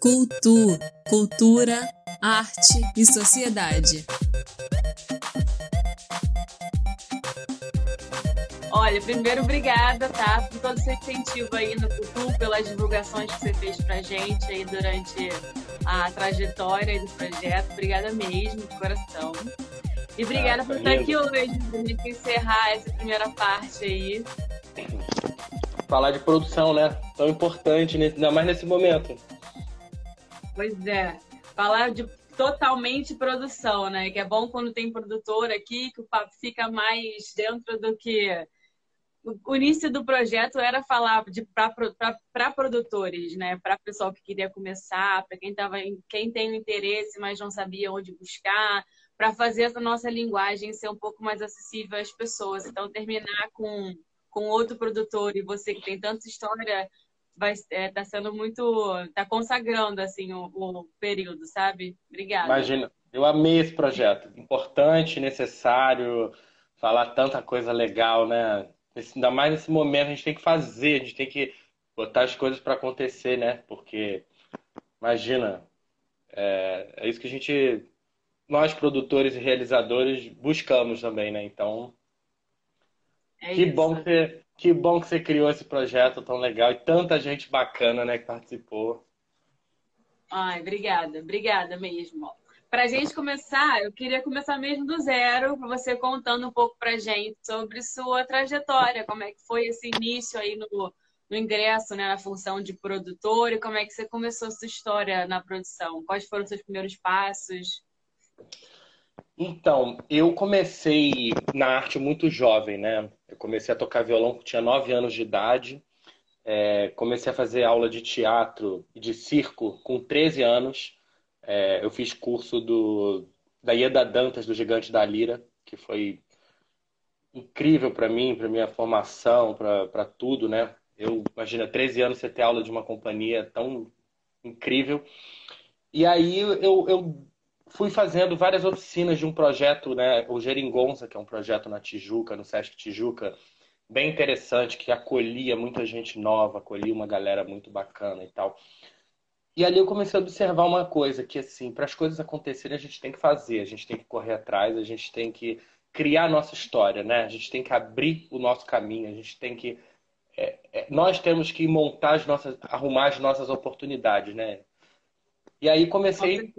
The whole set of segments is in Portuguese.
Cultu, cultura, arte e sociedade. Olha, primeiro, obrigada, tá? Por todo o seu incentivo aí no Cultu, pelas divulgações que você fez pra gente aí durante a trajetória do projeto. Obrigada mesmo, de coração. E obrigada ah, por estar aqui hoje, pra gente encerrar essa primeira parte aí. Falar de produção, né? Tão importante, ainda mais nesse momento. Pois é. Falar de totalmente produção, né? Que é bom quando tem produtor aqui, que o papo fica mais dentro do que o início do projeto era falar para produtores, né? Para pessoal que queria começar, para quem tava quem tem interesse, mas não sabia onde buscar, para fazer essa nossa linguagem ser um pouco mais acessível às pessoas. Então terminar com com outro produtor e você que tem tanta história vai é, tá sendo muito tá consagrando assim o, o período, sabe? Obrigada. Imagina, eu amei esse projeto, importante, necessário, falar tanta coisa legal, né? ainda mais nesse momento, a gente tem que fazer, a gente tem que botar as coisas para acontecer, né? Porque, imagina, é, é, isso que a gente, nós produtores e realizadores, buscamos também, né? Então, é que, bom que, você, que bom que você criou esse projeto tão legal e tanta gente bacana, né, que participou. Ai, obrigada, obrigada mesmo. Para a gente começar, eu queria começar mesmo do zero, você contando um pouco para gente sobre sua trajetória, como é que foi esse início aí no, no ingresso, né, na função de produtor, e como é que você começou a sua história na produção? Quais foram os seus primeiros passos? Então, eu comecei na arte muito jovem, né? Eu comecei a tocar violão tinha 9 anos de idade. É, comecei a fazer aula de teatro e de circo com 13 anos. É, eu fiz curso do, da Ieda Dantas, do Gigante da Lira, que foi incrível para mim, para minha formação, para tudo, né? Eu, imagina, 13 anos você ter aula de uma companhia tão incrível. E aí eu, eu fui fazendo várias oficinas de um projeto, né? O Geringonça, que é um projeto na Tijuca, no Sesc Tijuca, bem interessante, que acolhia muita gente nova, acolhia uma galera muito bacana e tal. E ali eu comecei a observar uma coisa, que assim, para as coisas acontecerem a gente tem que fazer, a gente tem que correr atrás, a gente tem que criar a nossa história, né? A gente tem que abrir o nosso caminho, a gente tem que é, é, nós temos que montar as nossas, arrumar as nossas oportunidades, né? E aí comecei,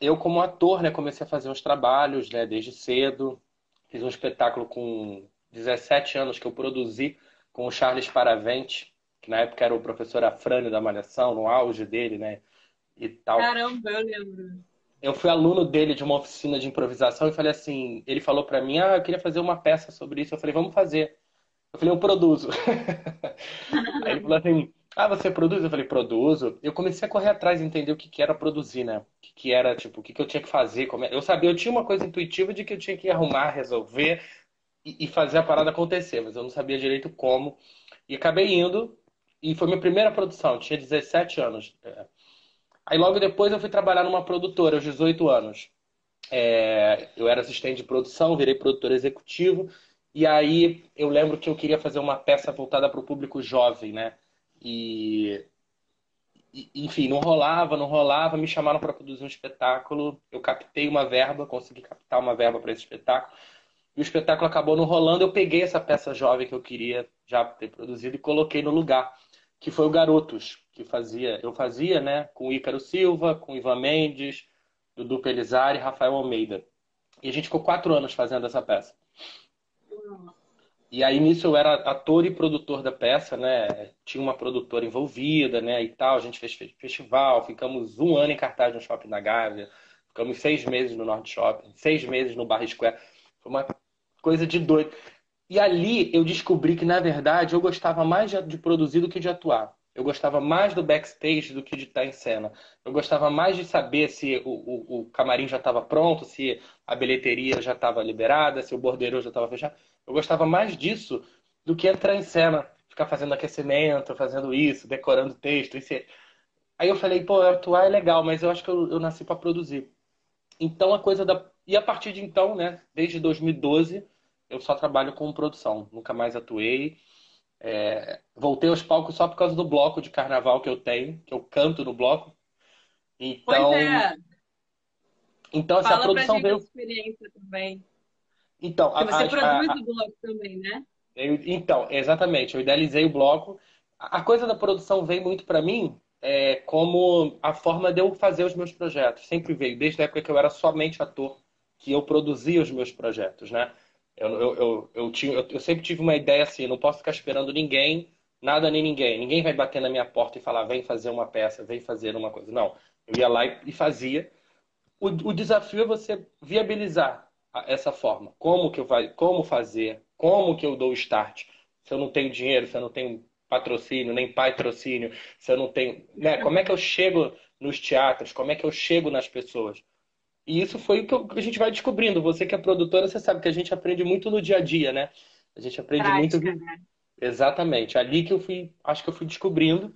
eu como ator, né, comecei a fazer uns trabalhos, né, desde cedo. Fiz um espetáculo com 17 anos que eu produzi com o Charles Paravente, que na época era o professor Afrânio da Malhação, no auge dele, né? E tal. Caramba, eu lembro. Eu fui aluno dele de uma oficina de improvisação e falei assim, ele falou para mim, ah, eu queria fazer uma peça sobre isso. Eu falei, vamos fazer. Eu falei, eu produzo. Aí ele falou assim, ah, você produz? Eu falei, produzo. Eu comecei a correr atrás entender o que, que era produzir, né? O que, que era, tipo, o que, que eu tinha que fazer. Como... É, eu sabia, eu tinha uma coisa intuitiva de que eu tinha que arrumar, resolver e, e fazer a parada acontecer, mas eu não sabia direito como. E acabei indo, e foi minha primeira produção, tinha 17 anos. É. Aí logo depois eu fui trabalhar numa produtora, aos 18 anos. É, eu era assistente de produção, virei produtor executivo. E aí eu lembro que eu queria fazer uma peça voltada para o público jovem, né? E, e, enfim, não rolava, não rolava. Me chamaram para produzir um espetáculo. Eu captei uma verba, consegui captar uma verba para esse espetáculo. E o espetáculo acabou não rolando. Eu peguei essa peça jovem que eu queria já ter produzido e coloquei no lugar que foi o Garotos, que fazia, eu fazia, né, com Ícaro Silva, com Ivan Mendes, Dudu Pelizari e Rafael Almeida. E a gente ficou quatro anos fazendo essa peça. E aí nisso eu era ator e produtor da peça, né? Tinha uma produtora envolvida, né? E tal. A gente fez festival, ficamos um ano em cartaz no Shopping da Gávea, ficamos seis meses no Norte Shopping, seis meses no Barra Square. Foi uma coisa de doido. E ali eu descobri que, na verdade, eu gostava mais de produzir do que de atuar. Eu gostava mais do backstage do que de estar em cena. Eu gostava mais de saber se o, o, o camarim já estava pronto, se a bilheteria já estava liberada, se o bordeiro já estava fechado. Eu gostava mais disso do que entrar em cena, ficar fazendo aquecimento, fazendo isso, decorando texto. Isso. Aí eu falei, pô, atuar é legal, mas eu acho que eu, eu nasci para produzir. Então a coisa da. E a partir de então, né, desde 2012 eu só trabalho com produção, nunca mais atuei. É, voltei aos palcos só por causa do bloco de carnaval que eu tenho, que eu canto no bloco. Então, pois é. Então, essa Fala produção veio. a experiência também. Então, Porque você a- produz a- o blog também, né? eu- então, exatamente, eu idealizei o bloco. A coisa da produção veio muito para mim é, como a forma de eu fazer os meus projetos. Sempre veio, desde a época que eu era somente ator, que eu produzia os meus projetos, né? Eu, eu, eu, eu, tinha, eu, eu sempre tive uma ideia assim, não posso ficar esperando ninguém, nada nem ninguém. Ninguém vai bater na minha porta e falar, vem fazer uma peça, vem fazer uma coisa. Não, eu ia lá e, e fazia. O, o desafio é você viabilizar essa forma. Como que eu vai, como fazer, como que eu dou o start. Se eu não tenho dinheiro, se eu não tenho patrocínio, nem patrocínio, se eu não tenho, né? Como é que eu chego nos teatros? Como é que eu chego nas pessoas? E isso foi o que a gente vai descobrindo. Você que é produtora, você sabe que a gente aprende muito no dia a dia, né? A gente aprende muito Prática, né? Exatamente. Ali que eu fui, acho que eu fui descobrindo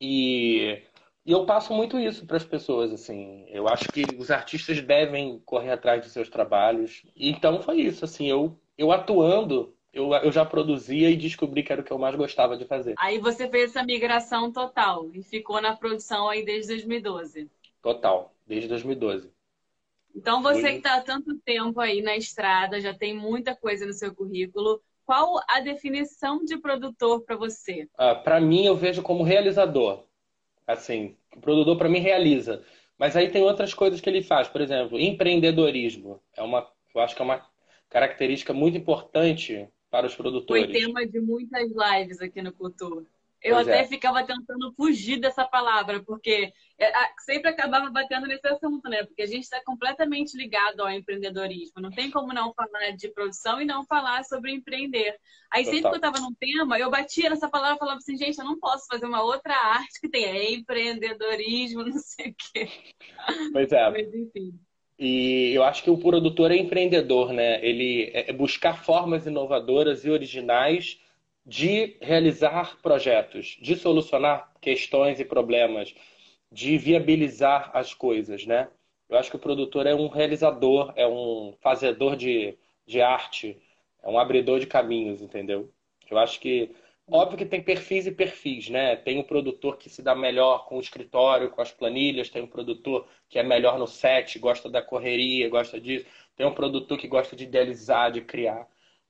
e, e eu passo muito isso para as pessoas, assim. Eu acho que os artistas devem correr atrás de seus trabalhos. Então foi isso, assim, eu eu atuando, eu, eu já produzia e descobri que era o que eu mais gostava de fazer. Aí você fez essa migração total e ficou na produção aí desde 2012. Total, desde 2012. Então você que está há tanto tempo aí na estrada, já tem muita coisa no seu currículo. Qual a definição de produtor para você? Ah, para mim, eu vejo como realizador. Assim, o produtor para mim realiza. Mas aí tem outras coisas que ele faz. Por exemplo, empreendedorismo. É uma, eu acho que é uma característica muito importante para os Foi produtores. tema de muitas lives aqui no Cultura. Eu Pois até é. ficava tentando fugir dessa palavra, porque é, sempre acabava batendo nesse assunto, né? Porque a gente está completamente ligado ao empreendedorismo. Não tem como não falar de produção e não falar sobre empreender. Aí sempre que Total. eu estava num tema, eu batia nessa palavra e falava assim, gente, eu não posso fazer uma outra arte que tenha empreendedorismo, não sei o quê. Pois é. Mas enfim. E eu acho que o produtor é empreendedor, né? Ele é é buscar formas inovadoras e originais de realizar projetos, de solucionar questões e problemas, de viabilizar as coisas, né? Eu acho que o produtor é um realizador, é um fazedor de, de arte, é um abridor de caminhos, entendeu? Eu acho que, óbvio que tem perfis e perfis, né? Tem o produtor que se dá melhor com o escritório, com as planilhas, tem um produtor que é melhor no set, gosta da correria, gosta disso, tem um produtor que gosta de idealizar, de criar.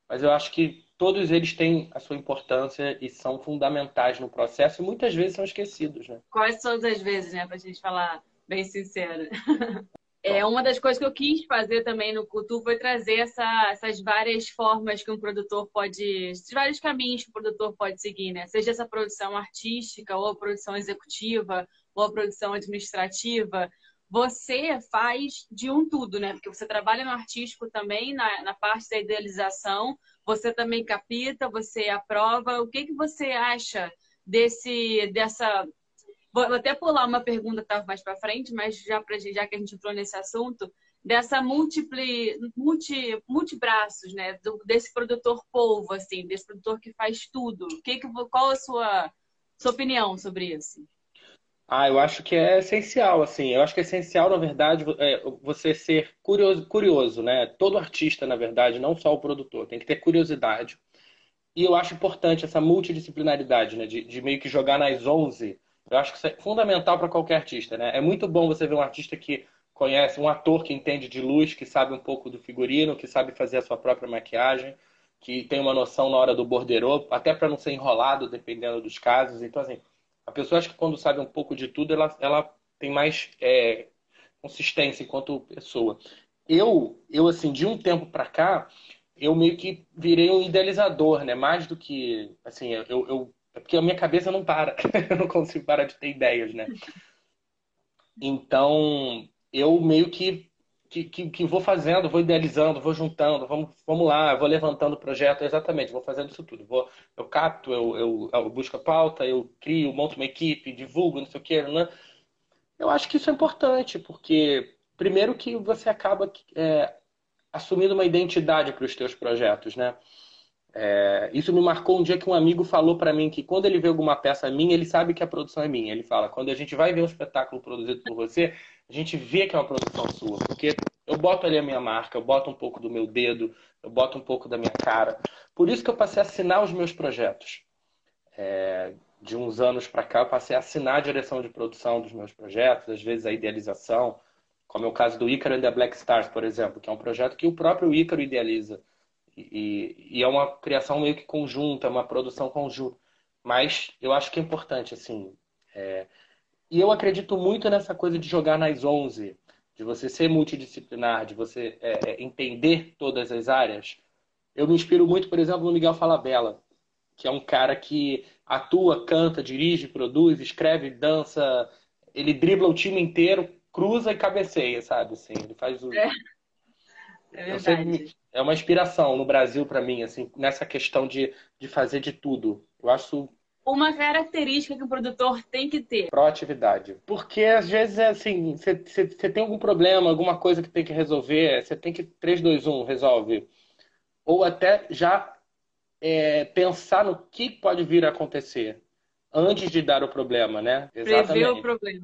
Mas eu acho que todos eles têm a sua importância e são fundamentais no processo e muitas vezes são esquecidos, né? Quase todas as vezes, né? Pra gente falar bem sincera. É, uma das coisas que eu quis fazer também no Cultu foi trazer essa- essas várias formas que um produtor pode. Esses vários caminhos que o produtor pode seguir, né? Seja essa produção artística, ou a produção executiva, ou a produção administrativa. Você faz de um tudo, né? Porque você trabalha no artístico também, na, na parte da idealização, você também capita, você aprova. O que, que você acha desse, dessa Vou até pular uma pergunta estava mais para frente, mas já, pra, já que a gente entrou nesse assunto, dessa múltipli, multi, multibraços, né? Do- desse produtor polvo, assim, desse produtor que faz tudo. Que que, qual a sua, sua opinião sobre isso? Ah, eu acho que é essencial, assim. Eu acho que é essencial, na verdade, é, você ser curioso, curioso, né? Todo artista, na verdade, não só o produtor, tem que ter curiosidade. E eu acho importante essa multidisciplinaridade, né? De, de meio que jogar nas 11. Eu acho que isso é fundamental para qualquer artista, né? É muito bom você ver um artista que conhece, um ator que entende de luz, que sabe um pouco do figurino, que sabe fazer a sua própria maquiagem, que tem uma noção na hora do borderô, até para não ser enrolado, dependendo dos casos. Então, assim, a pessoa acho que quando sabe um pouco de tudo, ela, ela tem mais é, consistência enquanto pessoa. Eu, eu assim, de um tempo para cá, eu meio que virei um idealizador, né? Mais do que, assim, eu, eu é porque a minha cabeça não para, eu não consigo parar de ter ideias, né? Então, eu meio que, que, que, que vou fazendo, vou idealizando, vou juntando, vamos, vamos lá, vou levantando o projeto, exatamente, vou fazendo isso tudo. Vou, eu capto, eu, eu, eu busco a pauta, eu crio, monto uma equipe, divulgo, não sei o quê, né? Eu acho que isso é importante, porque primeiro que você acaba é, assumindo uma identidade para os teus projetos, né? É, isso me marcou um dia que um amigo falou para mim que quando ele vê alguma peça minha, ele sabe que a produção é minha. Ele fala, quando a gente vai ver um espetáculo produzido por você, a gente vê que é uma produção sua, porque eu boto ali a minha marca, eu boto um pouco do meu dedo, eu boto um pouco da minha cara. Por isso que eu passei a assinar os meus projetos. É, de uns anos para cá, eu passei a assinar a direção de produção dos meus projetos, às vezes a idealização, como é o caso do Ícaro and the Black Stars, por exemplo, que é um projeto que o próprio Ícaro idealiza. E, e, é uma criação meio que conjunta, uma produção conjunta. Mas eu acho que é importante, assim. É... E eu acredito muito nessa coisa de jogar nas 11, de você ser multidisciplinar, de você é, é, entender todas as áreas. Eu me inspiro muito, por exemplo, no Miguel Falabella, que é um cara que atua, canta, dirige, produz, escreve, dança, ele dribla o time inteiro, cruza e cabeceia, sabe? Assim, ele faz o. É, é verdade. É uma inspiração no Brasil para mim, assim, nessa questão de, de fazer de tudo. Eu acho uma característica que o produtor tem que ter? Proatividade. Porque às vezes é assim, você tem algum problema, alguma coisa que tem que resolver, você tem que 3, 2, 1, resolve. Ou até já é, pensar no que pode vir a acontecer antes de dar o problema, né? Exatamente. Prever o problema.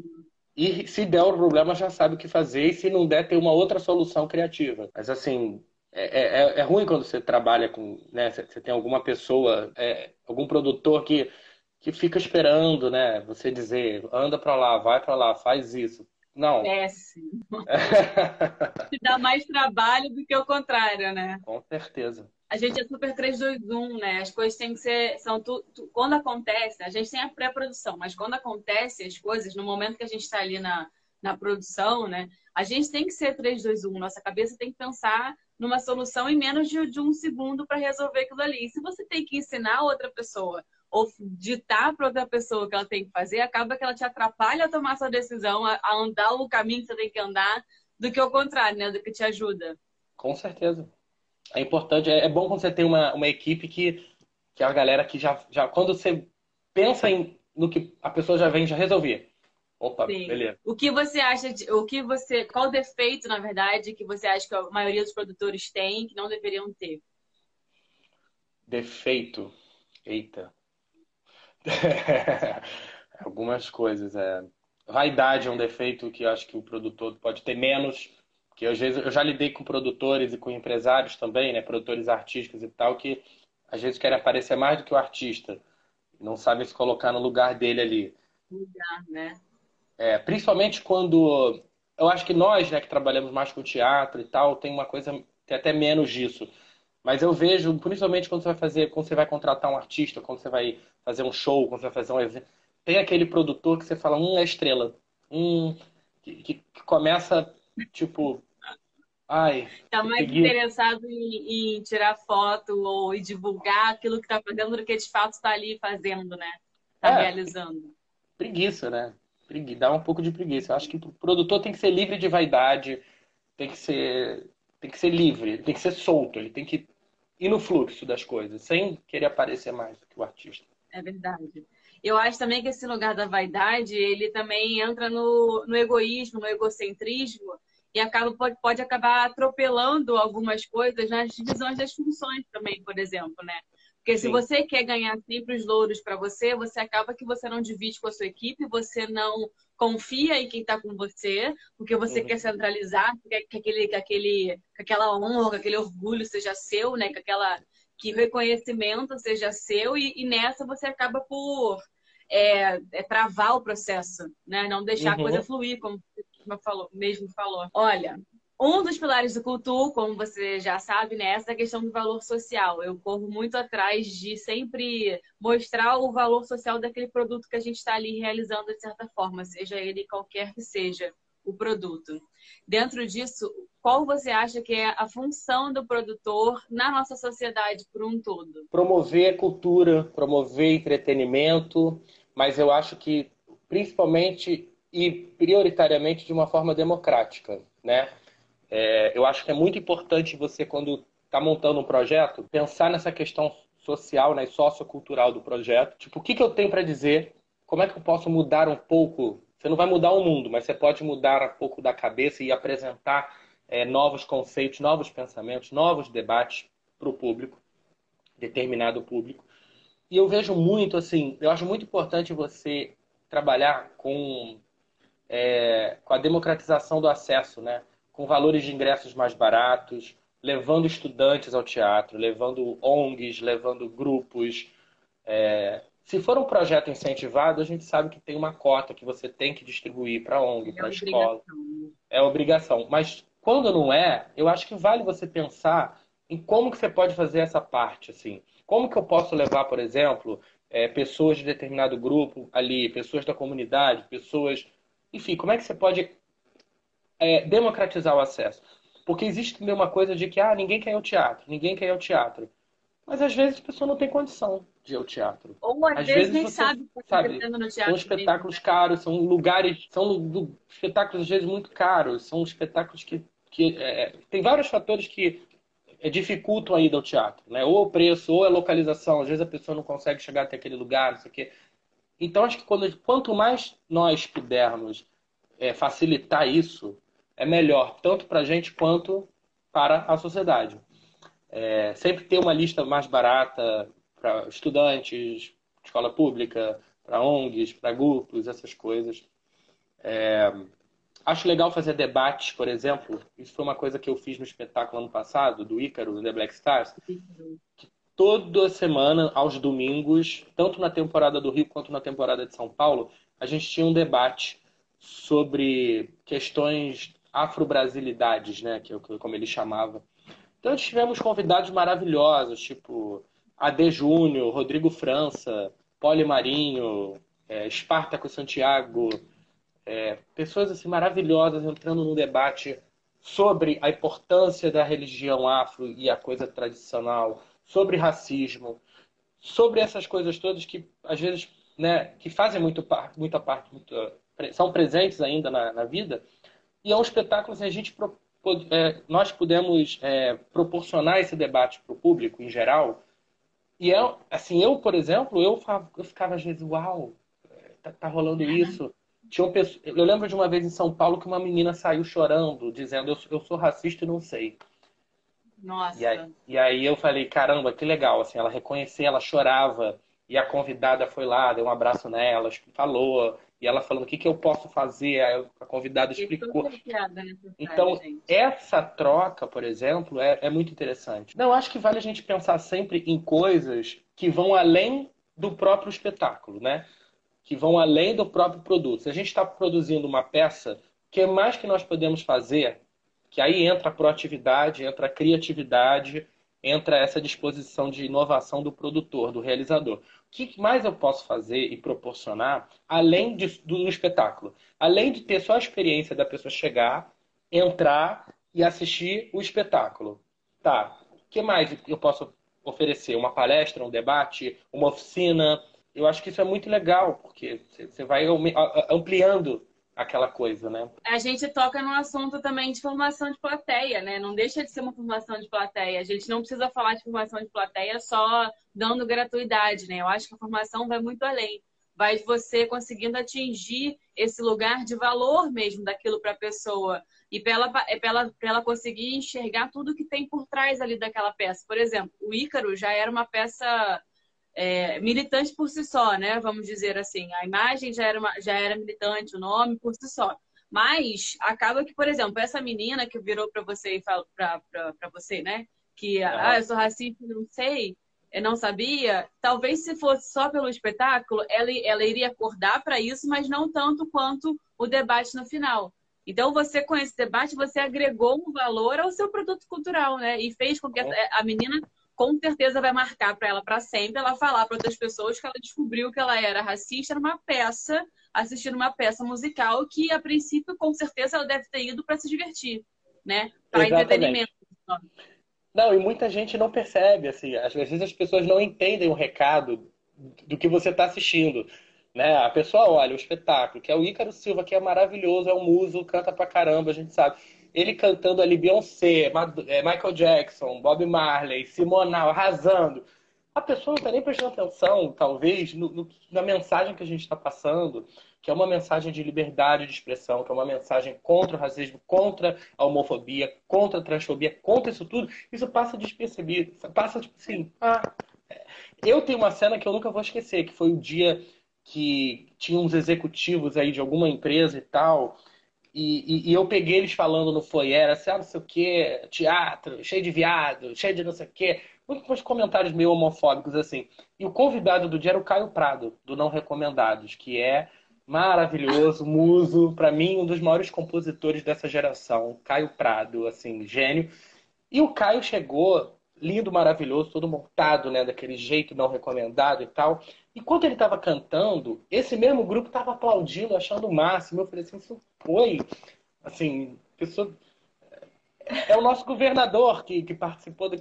E se der o problema, já sabe o que fazer. E se não der, tem uma outra solução criativa. Mas assim, é, é, é ruim quando você trabalha com, né? Você tem alguma pessoa, é, algum produtor que, que fica esperando, né? Você dizer, anda para lá, vai para lá, faz isso. Não. Péssimo. Te dá mais trabalho do que o contrário, né? Com certeza a gente é super 321, né? As coisas têm que ser. São tu, tu, quando acontece, a gente tem a pré-produção, mas quando acontece as coisas, no momento que a gente está ali na, na produção, né? A gente tem que ser 321. Nossa cabeça tem que pensar numa solução em menos de, de um segundo para resolver aquilo ali. E se você tem que ensinar outra pessoa ou ditar para outra pessoa o que ela tem que fazer, acaba que ela te atrapalha a tomar sua decisão, a, andar o caminho que você tem que andar, do que o contrário, né? Do que te ajuda. Com certeza é importante, é, é bom quando você tem uma, uma equipe que, que é a galera que já, já quando você pensa em, no que a pessoa já vem, já resolver. Opa, Sim. beleza. O que você acha de, o que você, qual o defeito, na verdade, que você acha que a maioria dos produtores tem que não deveriam ter? Defeito. Eita. Algumas coisas, é. Vaidade é um defeito que eu acho que o produtor pode ter menos que às vezes eu já lidei com produtores e com empresários também, né, produtores artísticos e tal, que às vezes querem aparecer mais do que o artista, não sabem se colocar no lugar dele ali. Lugar, né? É, principalmente quando eu acho que nós, né, que trabalhamos mais com teatro e tal, tem uma coisa tem até menos disso. Mas eu vejo, principalmente quando você vai fazer, quando você vai contratar um artista, quando você vai fazer um show, quando você vai fazer um evento, tem aquele produtor que você fala, um é estrela, um que, que começa tipo Ai, tá mais peguei... interessado em, em, tirar foto ou em divulgar aquilo que tá fazendo do que de fato está ali fazendo, né? Tá é, realizando. Preguiça, né? Pregui... Dá um pouco de preguiça. Eu acho que o produtor tem que ser livre de vaidade, tem que ser, tem que ser livre, tem que ser solto, ele tem que ir no fluxo das coisas, sem querer aparecer mais do que o artista. É verdade. Eu acho também que esse lugar da vaidade, ele também entra no, no egoísmo, no egocentrismo, e acaba, pode, pode acabar atropelando algumas coisas nas divisões das funções também, por exemplo, né? Porque Sim. se você quer ganhar sempre os louros para você, você acaba que você não divide com a sua equipe, você não confia em quem está com você, porque você uhum. quer centralizar, quer que aquele, que aquele, que aquela honra, que aquele orgulho seja seu, né? Que aquela que reconhecimento seja seu e, e nessa você acaba por é, é, travar o processo, né? Não deixar uhum. a coisa fluir, como você mesmo falou. Olha, um dos pilares do Cultu, como você já sabe, né, é essa questão do valor social. Eu corro muito atrás de sempre mostrar o valor social daquele produto que a gente está ali realizando de certa forma, seja ele qualquer que seja o produto. Dentro disso, qual você acha que é a função do produtor na nossa sociedade por um todo? Promover cultura, promover entretenimento, mas eu acho que principalmente e prioritariamente de uma forma democrática, né? É, eu acho que é muito importante você, quando está montando um projeto, pensar nessa questão social né, sociocultural do projeto. Tipo, o que, que eu tenho para dizer? Como é que eu posso mudar um pouco? Você não vai mudar o mundo, mas você pode mudar um pouco da cabeça e apresentar é, novos conceitos, novos pensamentos, novos debates para o público, determinado público. E eu vejo muito, assim, eu acho muito importante você trabalhar com é, com a democratização do acesso, né? Com valores de ingressos mais baratos, levando estudantes ao teatro, levando ONGs, levando grupos, é, Se for um projeto incentivado, a gente sabe que tem uma cota que você tem que distribuir para a ONG, é para a escola. Né? É obrigação. Mas quando não é, eu acho que vale você pensar em como que você pode fazer essa parte, assim. Como que eu posso levar, por exemplo, é, pessoas de determinado grupo ali, pessoas da comunidade, pessoas... Enfim, como é que você pode é, democratizar o acesso? Porque existe também uma coisa de que, ah, ninguém quer ir ao teatro, ninguém quer ir ao teatro. Mas às vezes a pessoa não tem condição de ir ao teatro. Ou às, às vezes, vezes nem você, sabe o que sabe, no teatro. São espetáculos mesmo. caros, são lugares, são espetáculos às vezes muito caros, são espetáculos que, que é, tem vários fatores que é, dificultam a ida ao teatro, né? Ou o preço, ou a localização. Às vezes a pessoa não consegue chegar até aquele lugar, não sei o quê. Então acho que quando, quanto mais nós pudermos é, facilitar isso, é melhor tanto para a gente quanto para a sociedade. É, sempre ter uma lista mais barata para estudantes, escola pública, para ONGs, para grupos, essas coisas. É, acho legal fazer debates, por exemplo. Isso foi uma coisa que eu fiz no espetáculo ano passado, do Ícaro, do The Black Stars. Que toda semana, aos domingos, tanto na temporada do Rio quanto na temporada de São Paulo, a gente tinha um debate sobre questões afro-brasilidades, né? Que é como ele chamava. Então tivemos convidados maravilhosos, tipo AD Júnior, Rodrigo França, Poli Marinho, é, Espartaco Santiago, é, pessoas assim maravilhosas entrando num debate sobre a importância da religião afro e a coisa tradicional, sobre racismo, sobre essas coisas todas que às vezes né, que fazem muito, muita parte, muito, são presentes ainda na, na vida. E é um espetáculo que assim, a gente é, nós pudemos é, proporcionar esse debate para o público em geral. E é, assim, eu, por exemplo, eu, eu ficava às vezes, uau, tá, tá rolando isso. Tinha um, eu lembro de uma vez em São Paulo que uma menina saiu chorando, dizendo, eu, eu sou racista e não sei. Nossa. E aí, e aí eu falei, caramba, que legal. Assim, ela reconheceu, ela chorava. E a convidada foi lá, deu um abraço nela, falou. E ela falando o que, que eu posso fazer, aí a convidada explicou. Então, essa troca, por exemplo, é, é muito interessante. Não, acho que vale a gente pensar sempre em coisas que vão além do próprio espetáculo, né? Que vão além do próprio produto. Se a gente está produzindo uma peça, o que mais que nós podemos fazer? Que aí entra a proatividade, entra a criatividade, entra essa disposição de inovação do produtor, do realizador. Que mais eu posso fazer e proporcionar além de, do espetáculo? Além de ter só a experiência da pessoa chegar, entrar e assistir o espetáculo. Tá. O que mais eu posso oferecer? Uma palestra, um debate, uma oficina? Eu acho que isso é muito legal, porque você vai ampliando aquela coisa, né? A gente toca no assunto também de formação de plateia, né? Não deixa de ser uma formação de plateia. A gente não precisa falar de formação de plateia só dando gratuidade, né? Eu acho que a formação vai muito além. Vai você conseguindo atingir esse lugar de valor mesmo daquilo para a pessoa. E para ela, ela, ela conseguir enxergar tudo que tem por trás ali daquela peça. Por exemplo, o Ícaro já era uma peça é, militante por si só, né? Vamos dizer assim. A imagem já era, uma, já era militante, o nome por si só. Mas acaba que, por exemplo, essa menina que virou para você e falou para você, né? Que ah, eu sou racista, não sei, eu não sabia. Talvez se fosse só pelo espetáculo, ela, ela iria acordar para isso, mas não tanto quanto o debate no final. Então, você com esse debate, você agregou um valor ao seu produto cultural, né? E fez com que a menina com certeza vai marcar para ela para sempre ela falar para outras pessoas que ela descobriu que ela era racista numa peça, assistindo uma peça musical que a princípio com certeza ela deve ter ido para se divertir, né? Para entretenimento. Não, e muita gente não percebe assim, às vezes as pessoas não entendem o recado do que você está assistindo. Né? A pessoa olha o espetáculo, que é o Ícaro Silva, que é maravilhoso, é um muso, canta pra caramba, a gente sabe ele cantando ali Beyoncé, é, Michael Jackson, Bob Marley, Simonal, arrasando. A pessoa não está nem prestando atenção, talvez, no, no, na mensagem que a gente está passando, que é uma mensagem de liberdade de expressão, que é uma mensagem contra o racismo, contra a homofobia, contra a transfobia, contra isso tudo. Isso passa despercebido. Passa, tipo assim, ah. Eu tenho uma cena que eu nunca vou esquecer, que foi o dia que tinha uns executivos aí de alguma empresa e tal, e, e, e, eu peguei eles falando no foyer, assim, ah, não sei o quê, teatro, cheio de viado, cheio de não sei o quê. uns comentários meio homofóbicos assim. E o convidado do dia era o Caio Prado, do Não Recomendados, que é maravilhoso, muso, para mim um dos maiores compositores dessa geração, Caio Prado, assim, gênio. E o Caio chegou lindo, maravilhoso, todo montado, né, daquele jeito não recomendado e tal. E quando ele estava cantando, esse mesmo grupo estava aplaudindo, achando o máximo. Eu falei assim, isso foi, assim, pessoa é o nosso governador que, que participou da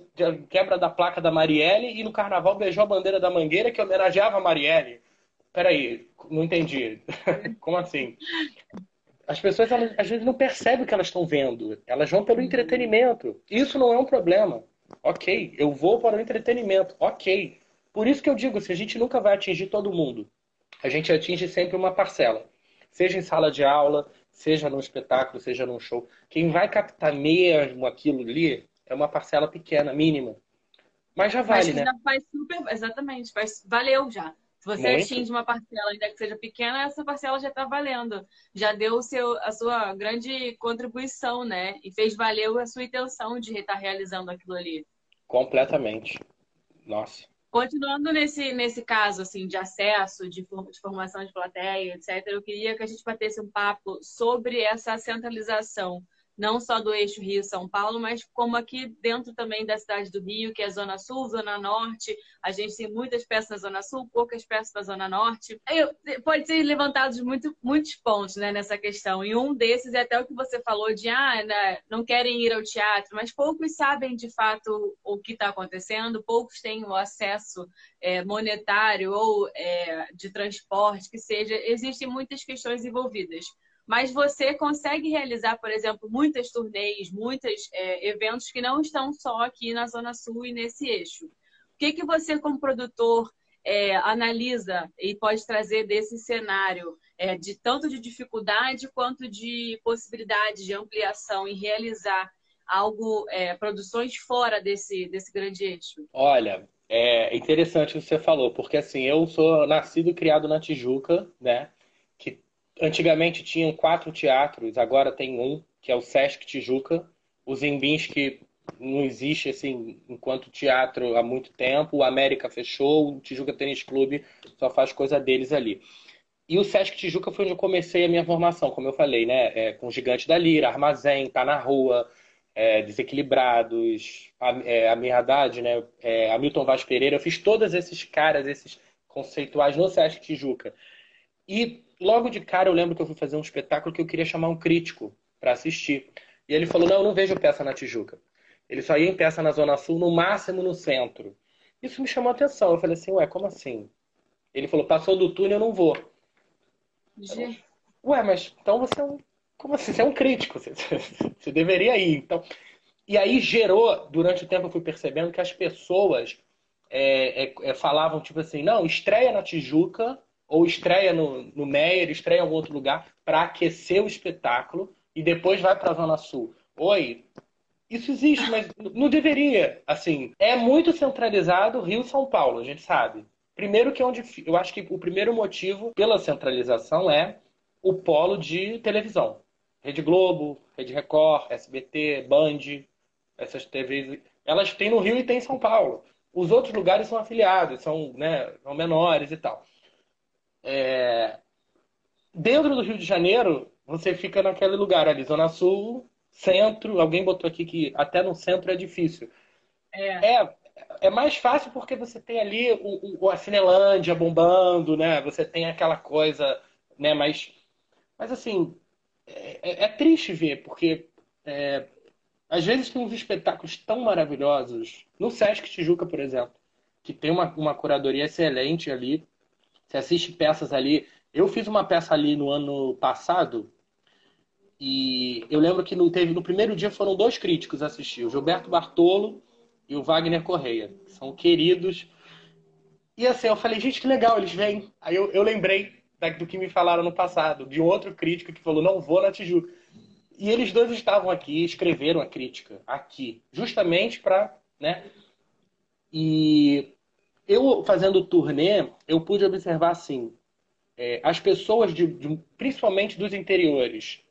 quebra da placa da Marielle e no carnaval beijou a bandeira da Mangueira que homenageava a Marielle. Peraí, não entendi. Como assim? As pessoas elas, às vezes não percebem o que elas estão vendo. Elas vão pelo entretenimento. Isso não é um problema. Ok, eu vou para o entretenimento. Ok. Por isso que eu digo, se a gente nunca vai atingir todo mundo, a gente atinge sempre uma parcela. Seja em sala de aula, seja num espetáculo, seja num show. Quem vai captar mesmo aquilo ali é uma parcela pequena, mínima. Mas já vale, Mas né? Já faz super, exatamente, faz, valeu já. Se você Muito. atinge uma parcela, ainda que seja pequena, essa parcela já está valendo. Já deu o seu, a sua grande contribuição, né? E fez valer a sua intenção de estar realizando aquilo ali. Completamente. Nossa. Continuando nesse, nesse caso assim de acesso, de, de formação de plateia, etc., eu queria que a gente batesse um papo sobre essa centralização não só do eixo Rio-São Paulo, mas como aqui dentro também da cidade do Rio, que é Zona Sul, Zona Norte. A gente tem muitas peças na Zona Sul, poucas peças na Zona Norte. pode ser levantados muito, muitos pontos né, nessa questão. E um desses é até o que você falou de ah, né, não querem ir ao teatro, mas poucos sabem de fato o que está acontecendo, poucos têm o acesso é, monetário ou é, de transporte, que seja. Existem muitas questões envolvidas mas você consegue realizar, por exemplo, muitas turnês, muitos é, eventos que não estão só aqui na Zona Sul e nesse eixo. O que, que você, como produtor, é, analisa e pode trazer desse cenário, é, de tanto de dificuldade quanto de possibilidade de ampliação em realizar algo, é, produções fora desse, desse grande eixo? Olha, é interessante o que você falou, porque assim, eu sou nascido e criado na Tijuca, né? Antigamente tinham quatro teatros, agora tem um, que é o Sesc Tijuca. O Zimbinski não existe assim enquanto teatro há muito tempo. O América fechou, o Tijuca Tênis Clube só faz coisa deles ali. E o Sesc Tijuca foi onde eu comecei a minha formação, como eu falei, né? É, com Gigante da Lira, Armazém, Tá na Rua, é, Desequilibrados, a, é, a minha Haddad, né? É, Hamilton Vaz Pereira. Eu fiz todos esses caras, esses conceituais no Sesc Tijuca. E logo de cara eu lembro que eu fui fazer um espetáculo que eu queria chamar um crítico para assistir. E ele falou: Não, eu não vejo peça na Tijuca. Ele só ia em peça na Zona Sul, no máximo no centro. Isso me chamou a atenção. Eu falei assim: Ué, como assim? Ele falou: Passou do túnel, eu não vou. G... Ué, mas então você é um. Como assim? Você é um crítico. Você, você deveria ir. Então. E aí gerou, durante o tempo eu fui percebendo que as pessoas é, é, é, falavam, tipo assim, não, estreia na Tijuca ou estreia no, no Meyer, estreia em algum outro lugar, para aquecer o espetáculo e depois vai para a Zona Sul. Oi, isso existe, mas não deveria. Assim, é muito centralizado Rio-São Paulo, a gente sabe. Primeiro que é onde eu acho que o primeiro motivo pela centralização é o polo de televisão. Rede Globo, Rede Record, SBT, Band, essas TVs, elas têm no Rio e tem em São Paulo. Os outros lugares são afiliados, são, né, são menores e tal. É... Dentro do Rio de Janeiro, você fica naquele lugar ali, Zona Sul, centro. Alguém botou aqui que até no centro é difícil. É. é, é mais fácil porque você tem ali o, o, a Cinelândia bombando, né? Você tem aquela coisa, né? Mas, mas assim, é, é, é triste ver, porque é, às vezes tem uns espetáculos tão maravilhosos. No Sesc Tijuca, por exemplo, que tem uma, uma curadoria excelente ali. Você assiste peças ali. Eu fiz uma peça ali no ano passado e eu lembro que no, teve, no primeiro dia foram dois críticos assistir, o Gilberto Bartolo e o Wagner Correia. São queridos. E assim, eu falei, gente, que legal, eles vêm. Aí eu, eu lembrei do que me falaram no passado, de um outro crítico que falou, não vou na Tijuca. E eles dois estavam aqui, escreveram a crítica aqui, justamente para, né? E eu fazendo turnê, eu pude observar assim, é, as pessoas, de, de, principalmente dos interiores,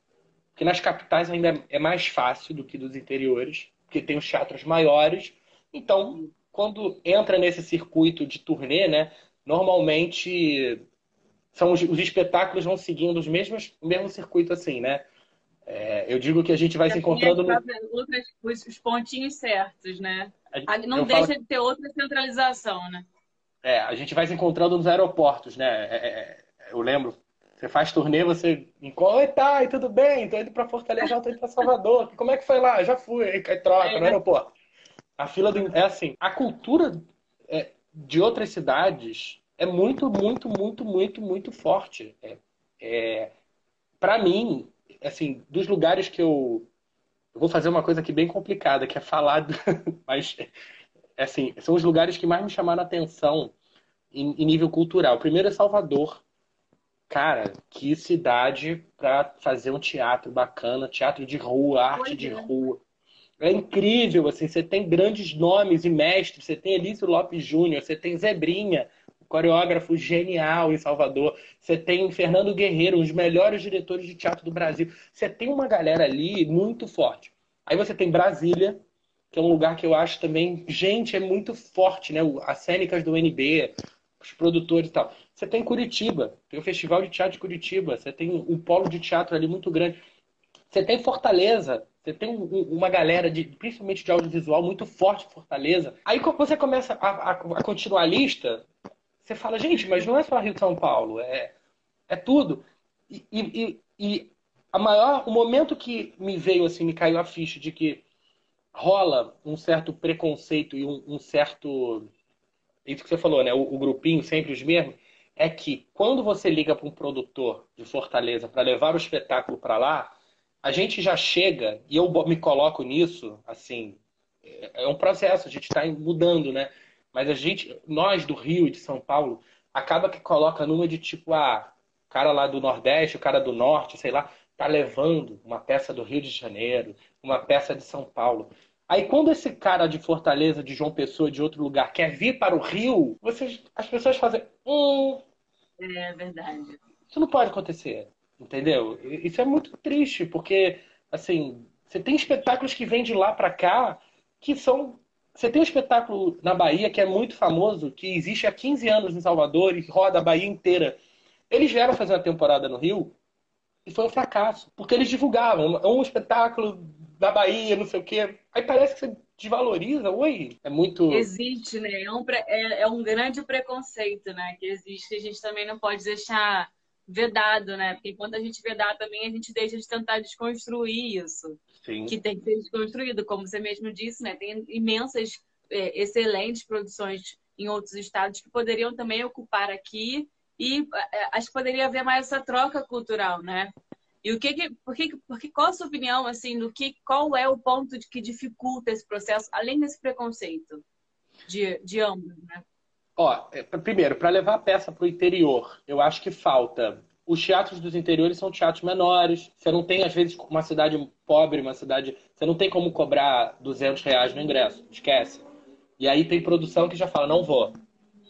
que nas capitais ainda é mais fácil do que dos interiores, porque tem os teatros maiores. Então, quando entra nesse circuito de turnê, né, normalmente são os, os espetáculos vão seguindo os mesmos, o mesmo circuito assim, né? É, eu digo que a gente vai se encontrando no... outras, os pontinhos certos, né? Não deixa falo... de ter outra centralização, né? É, a gente vai se encontrando nos aeroportos, né? É, é, é eu lembro, você faz turnê, você encontra, oi, tá, e tudo bem, tô indo pra Fortaleza, tô indo pra Salvador. Como é que foi lá? Já fui, aí troca no aeroporto. A fila do... é assim, a cultura é, de outras cidades é muito, muito, muito, muito, muito forte. É, é para mim, assim, dos lugares que eu eu vou fazer uma coisa aqui bem complicada, que é falar, mas assim, são os lugares que mais me chamaram a atenção em, em nível cultural. Primeiro é Salvador. Cara, que cidade para fazer um teatro bacana, teatro de rua, arte de é. rua. É incrível, assim, você tem grandes nomes e mestres, você tem Elício Lopes Júnior, você tem Zebrinha, coreógrafo genial em Salvador. Você tem Fernando Guerreiro, um dos melhores diretores de teatro do Brasil. Você tem uma galera ali muito forte. Aí você tem Brasília, que é um lugar que eu acho também, gente, é muito forte, né? As cênicas do NB, os produtores e tal. Você tem Curitiba, tem o Festival de Teatro de Curitiba, você tem um polo de teatro ali muito grande. Você tem Fortaleza, você tem uma galera, de, principalmente de audiovisual, muito forte em Fortaleza. Aí você começa a, a, a continuar a lista, você fala, gente, mas não é só Rio de São Paulo, é, é tudo. E, e, e a maior, o momento que me veio assim, me caiu a ficha de que rola um certo preconceito e um, um certo. Isso que você falou, né? O, o, grupinho sempre os mesmos. É que quando você liga para um produtor de Fortaleza para levar o espetáculo para lá, a gente já chega, e eu me coloco nisso, assim, é, é um processo, a gente está mudando, né? Mas a gente, nós do Rio e de São Paulo, acaba que coloca numa de tipo, ah, o cara lá do Nordeste, o cara do Norte, sei lá, tá levando uma peça do Rio de Janeiro, uma peça de São Paulo. Aí quando esse cara de Fortaleza, de João Pessoa, de outro lugar, quer vir para o Rio, vocês, as pessoas fazem. Hum, é verdade. Isso não pode acontecer. Entendeu? Isso é muito triste, porque, assim, você tem espetáculos que vêm de lá para cá que são você tem um espetáculo na Bahia que é muito famoso, que existe há 15 anos em Salvador e roda a Bahia inteira. Eles vieram fazer uma temporada no Rio e foi um fracasso, porque eles divulgavam é um espetáculo da Bahia, não sei o quê. Aí parece que você desvaloriza, oi, é muito... Existe, né? É um, é, é um grande preconceito, né? Que existe, a gente também não pode deixar vedado, né? Porque quando a gente vedar também, a gente deixa de tentar desconstruir isso. Sim. Que tem que ser desconstruído, como você mesmo disse, né? Tem imensas, é, excelentes produções em outros estados que poderiam também ocupar aqui e é, acho que poderia haver mais essa troca cultural, né? E o que, que, por que, porque qual a sua opinião assim do que, qual é o ponto de que dificulta esse processo, além desse preconceito de, de ambos, né? Ó, é, primeiro, para levar a peça para o interior, eu acho que falta. Os teatros dos interiores são teatros menores. Você não tem, às vezes, uma cidade pobre, uma cidade. Você não tem como cobrar 200 reais no ingresso. Esquece. E aí tem produção que já fala, não vou.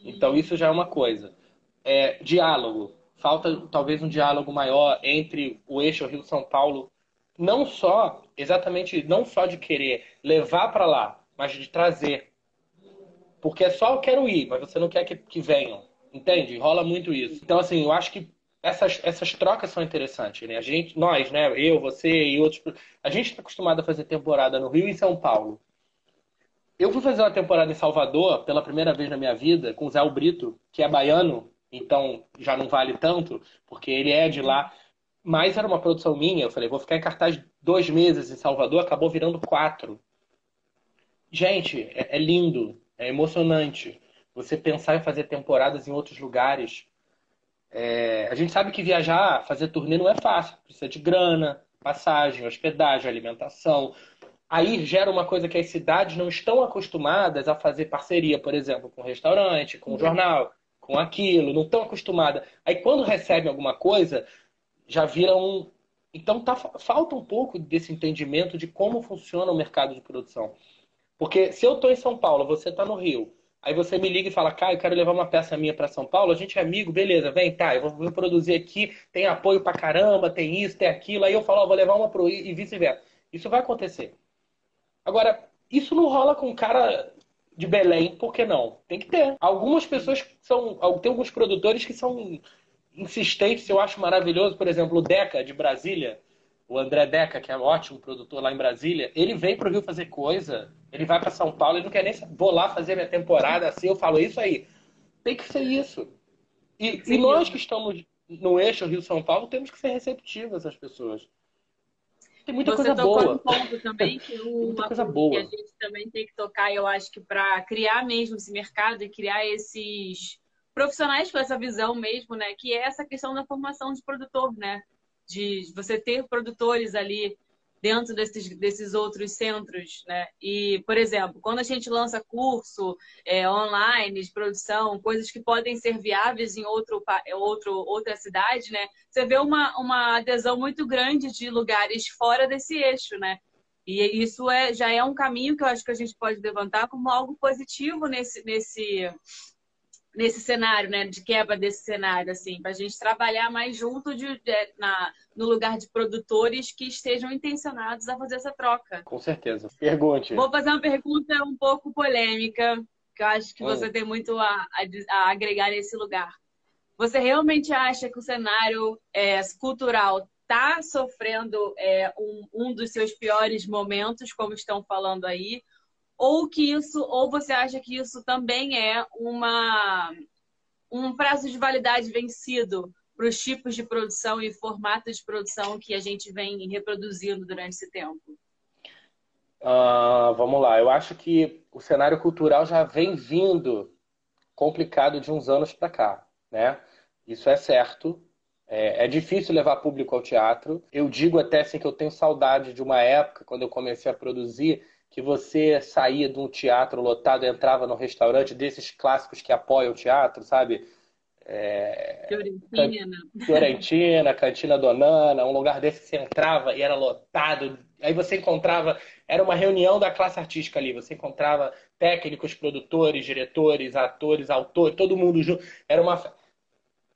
Então isso já é uma coisa. É, diálogo. Falta talvez um diálogo maior entre o eixo Rio-São Paulo. Não só, exatamente, não só de querer levar para lá, mas de trazer porque é só eu quero ir, mas você não quer que, que venham. Entende? Rola muito isso. Então, assim, eu acho que essas, essas trocas são interessantes, né? A gente, nós, né? Eu, você e outros. A gente está acostumado a fazer temporada no Rio e em São Paulo. Eu fui fazer uma temporada em Salvador pela primeira vez na minha vida com o Zé Brito, que é baiano, então já não vale tanto, porque ele é de lá. Mas era uma produção minha. Eu falei, vou ficar em cartaz dois meses em Salvador, acabou virando quatro. Gente, é, é lindo. É emocionante você pensar em fazer temporadas em outros lugares. É, a gente sabe que viajar, fazer turnê não é fácil. Precisa de grana, passagem, hospedagem, alimentação. Aí gera uma coisa que as cidades não estão acostumadas a fazer parceria, por exemplo, com o restaurante, com o jornal, com aquilo, não estão acostumadas. Aí quando recebem alguma coisa, já vira um. Então tá, falta um pouco desse entendimento de como funciona o mercado de produção. Porque se eu estou em São Paulo, você está no Rio, aí você me liga e fala, Caio, eu quero levar uma peça minha para São Paulo, a gente é amigo, beleza, vem, tá, eu vou, produzir aqui, tem apoio pra caramba, tem isso, tem aquilo, aí eu falo, vou levar uma pro e vice-versa. Isso vai acontecer. Agora, isso não rola com cara de Belém, por que não? Tem que ter. Algumas pessoas são. Tem alguns produtores que são insistentes, eu acho maravilhoso. Por exemplo, o Deca, de Brasília, o André Deca, que é um ótimo produtor lá em Brasília, ele vem para o Rio fazer coisa, ele vai para São Paulo, ele não quer nem vou lá fazer minha temporada assim, eu falo isso aí. Tem que ser isso. E, e nós que estamos no eixo Rio-São Paulo temos que ser receptivos às pessoas. Tem muita Você coisa boa. Um ponto também que, o, muita coisa boa. que a gente também tem que tocar, eu acho que para criar mesmo esse mercado e criar esses profissionais com essa visão mesmo, né? Que é essa questão da formação de produtor, né? De você ter produtores ali dentro desses, desses outros centros, né? E, por exemplo, quando a gente lança curso é, online de produção, coisas que podem ser viáveis em outro, outro, outra cidade, né? Você vê uma, uma adesão muito grande de lugares fora desse eixo, né? E isso é, já é um caminho que eu acho que a gente pode levantar como algo positivo nesse, nesse, nesse cenário, né, de quebra desse cenário, assim, para a gente trabalhar mais junto de, de, na, no lugar de produtores que estejam intencionados a fazer essa troca. Com certeza. Pergunte. Vou fazer uma pergunta um pouco polêmica, que eu acho que hum. você tem muito a, a, a, agregar nesse lugar. Você realmente acha que o cenário é, cultural está sofrendo é, um, um dos seus piores momentos, como estão falando aí? Ou que isso, ou você acha que isso também é uma um prazo de validade vencido para os tipos de produção e formatos de produção que a gente vem reproduzindo durante esse tempo? Uh, vamos lá, eu acho que o cenário cultural já vem vindo complicado de uns anos para cá, né? Isso é certo. É, é, difícil levar público ao teatro. Eu digo até assim que eu tenho saudade de uma época quando eu comecei a produzir que você saía de um teatro lotado e entrava num restaurante desses clássicos que apoiam o teatro, sabe? É... Fiorentina. Fiorentina, Cantina Donana, um lugar desse que você entrava e era lotado. Aí você encontrava, era uma reunião da classe artística ali, você encontrava técnicos, produtores, diretores, atores, autores, todo mundo junto. Era uma.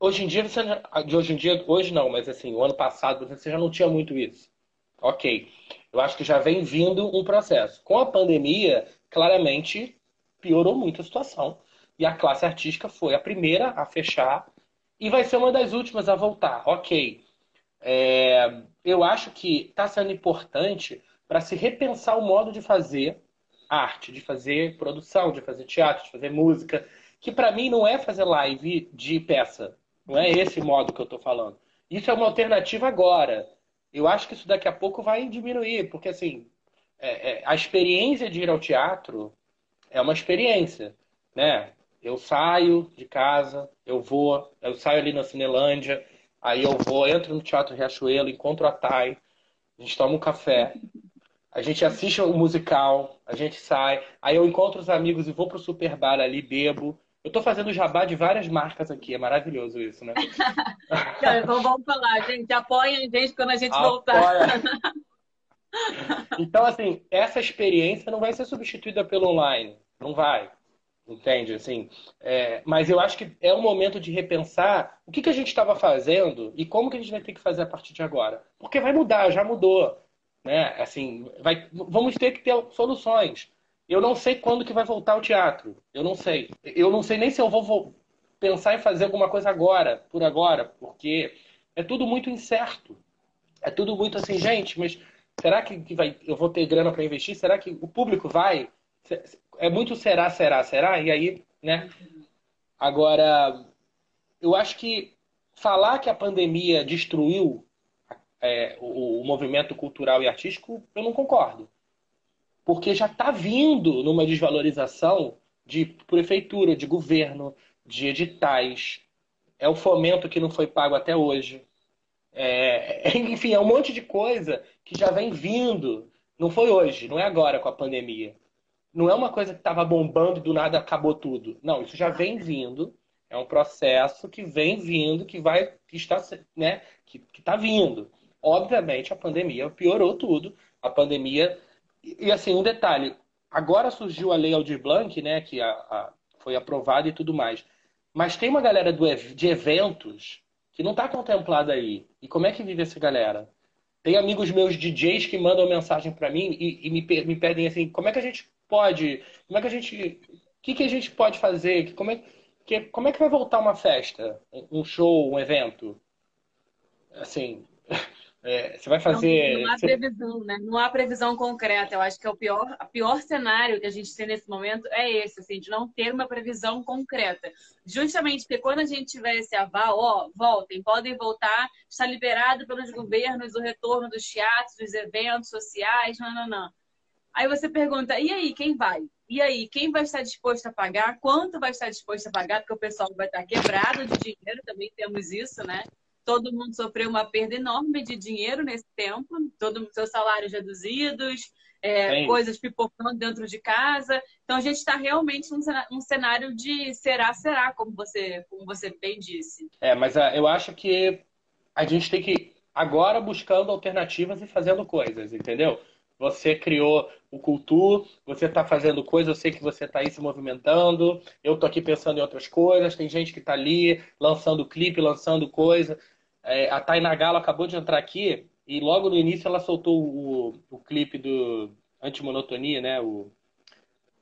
Hoje em dia, você, de hoje em dia, hoje não, mas assim, o ano passado você já não tinha muito isso. Ok. Eu acho que já vem vindo um processo. Com a pandemia, claramente piorou muito a situação. E a classe artística foi a primeira a fechar e vai ser uma das últimas a voltar. Ok. É, eu acho que está sendo importante para se repensar o modo de fazer arte, de fazer produção, de fazer teatro, de fazer música, que para mim não é fazer live de peça. Não é esse modo que eu estou falando. Isso é uma alternativa agora. Eu acho que isso daqui a pouco vai diminuir, porque assim, é, é, a experiência de ir ao teatro é uma experiência, né? Eu saio de casa, eu vou, eu saio ali na Cinelândia, aí eu vou, entro no Teatro Riachuelo, encontro a Thay, a gente toma um café, a gente assiste o um musical, a gente sai, aí eu encontro os amigos e vou pro super bar ali, bebo, eu tô fazendo jabá de várias marcas aqui, é maravilhoso isso, né? então vamos falar, gente. Apoiem a gente quando a gente Apoia. voltar. então, assim, essa experiência não vai ser substituída pelo online. Não vai. Entende? Assim, é, mas eu acho que é um momento de repensar o que, que a gente estava fazendo e como que a gente vai ter que fazer a partir de agora. Porque vai mudar, já mudou. Né? Assim, vai, vamos ter que ter soluções. Eu não sei quando que vai voltar o teatro. Eu não sei. Eu não sei nem se eu vou pensar em fazer alguma coisa agora, por agora, porque é tudo muito incerto. É tudo muito assim, gente, mas será que vai, eu vou ter grana para investir? Será que o público vai? É muito será, será, será? E aí, né? Agora, eu acho que falar que a pandemia destruiu é, o, o movimento cultural e artístico, eu não concordo porque já está vindo numa desvalorização de prefeitura, de governo, de editais. É o fomento que não foi pago até hoje. É, enfim, é um monte de coisa que já vem vindo. Não foi hoje, não é agora com a pandemia. Não é uma coisa que estava bombando e do nada acabou tudo. Não, isso já vem vindo. É um processo que vem vindo, que vai, que está, né, que está vindo. Obviamente, a pandemia piorou tudo. A pandemia e, assim, um detalhe. Agora surgiu a lei Aldir Blanc, né? Que a, a, foi aprovada e tudo mais. Mas tem uma galera do, de eventos que não está contemplada aí. E como é que vive essa galera? Tem amigos meus DJs que mandam mensagem para mim e, e me, me, pedem assim, como é que a gente pode, como é que a gente, o que, que a gente pode fazer? Como é, que, como é que vai voltar uma festa, um show, um evento? Assim, é, você vai fazer. Não, não há você... previsão, né? Não há previsão concreta. Eu acho que é o pior, o pior cenário que a gente tem nesse momento é esse, assim, de não ter uma previsão concreta. Justamente porque quando a gente tiver esse aval, ó, voltem, podem voltar, está liberado pelos governos o retorno dos teatros, dos eventos sociais, não, não, não. Aí você pergunta, e aí, quem vai? E aí, quem vai estar disposto a pagar? Quanto vai estar disposto a pagar? Porque o pessoal vai estar quebrado de dinheiro, também temos isso, né? Todo mundo sofreu uma perda enorme de dinheiro nesse tempo, todos os seus salários reduzidos, é, coisas pipocando dentro de casa. Então a gente está realmente num cenário de será, será, como você, como você bem disse. É, mas uh, eu acho que a gente tem que agora buscando alternativas e fazendo coisas, entendeu? Você criou o Cultur, você está fazendo coisa, eu sei que você está aí se movimentando, eu estou aqui pensando em outras coisas, tem gente que está ali lançando clipe, lançando coisa. É, a Tainá Galo acabou de entrar aqui e logo no início ela soltou o, o clipe do Antimonotonia, né? O,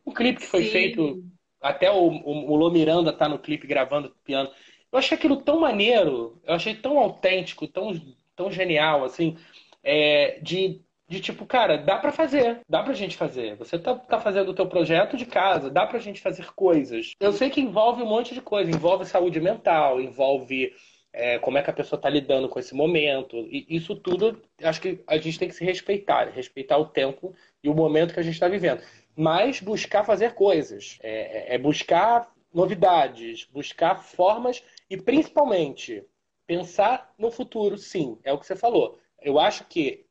o clipe que foi Sim. feito, até o, o, o Lô Miranda tá no clipe gravando piano. Eu achei aquilo tão maneiro, eu achei tão autêntico, tão, tão genial, assim, é, de de tipo, cara, dá para fazer, dá pra gente fazer. Você tá, tá fazendo o teu projeto de casa, dá pra gente fazer coisas. Eu sei que envolve um monte de coisa, envolve saúde mental, envolve é, como é que a pessoa tá lidando com esse momento. E isso tudo, acho que a gente tem que se respeitar, respeitar o tempo e o momento que a gente está vivendo. Mas buscar fazer coisas, é, é buscar novidades, buscar formas e principalmente pensar no futuro, sim, é o que você falou. Eu acho que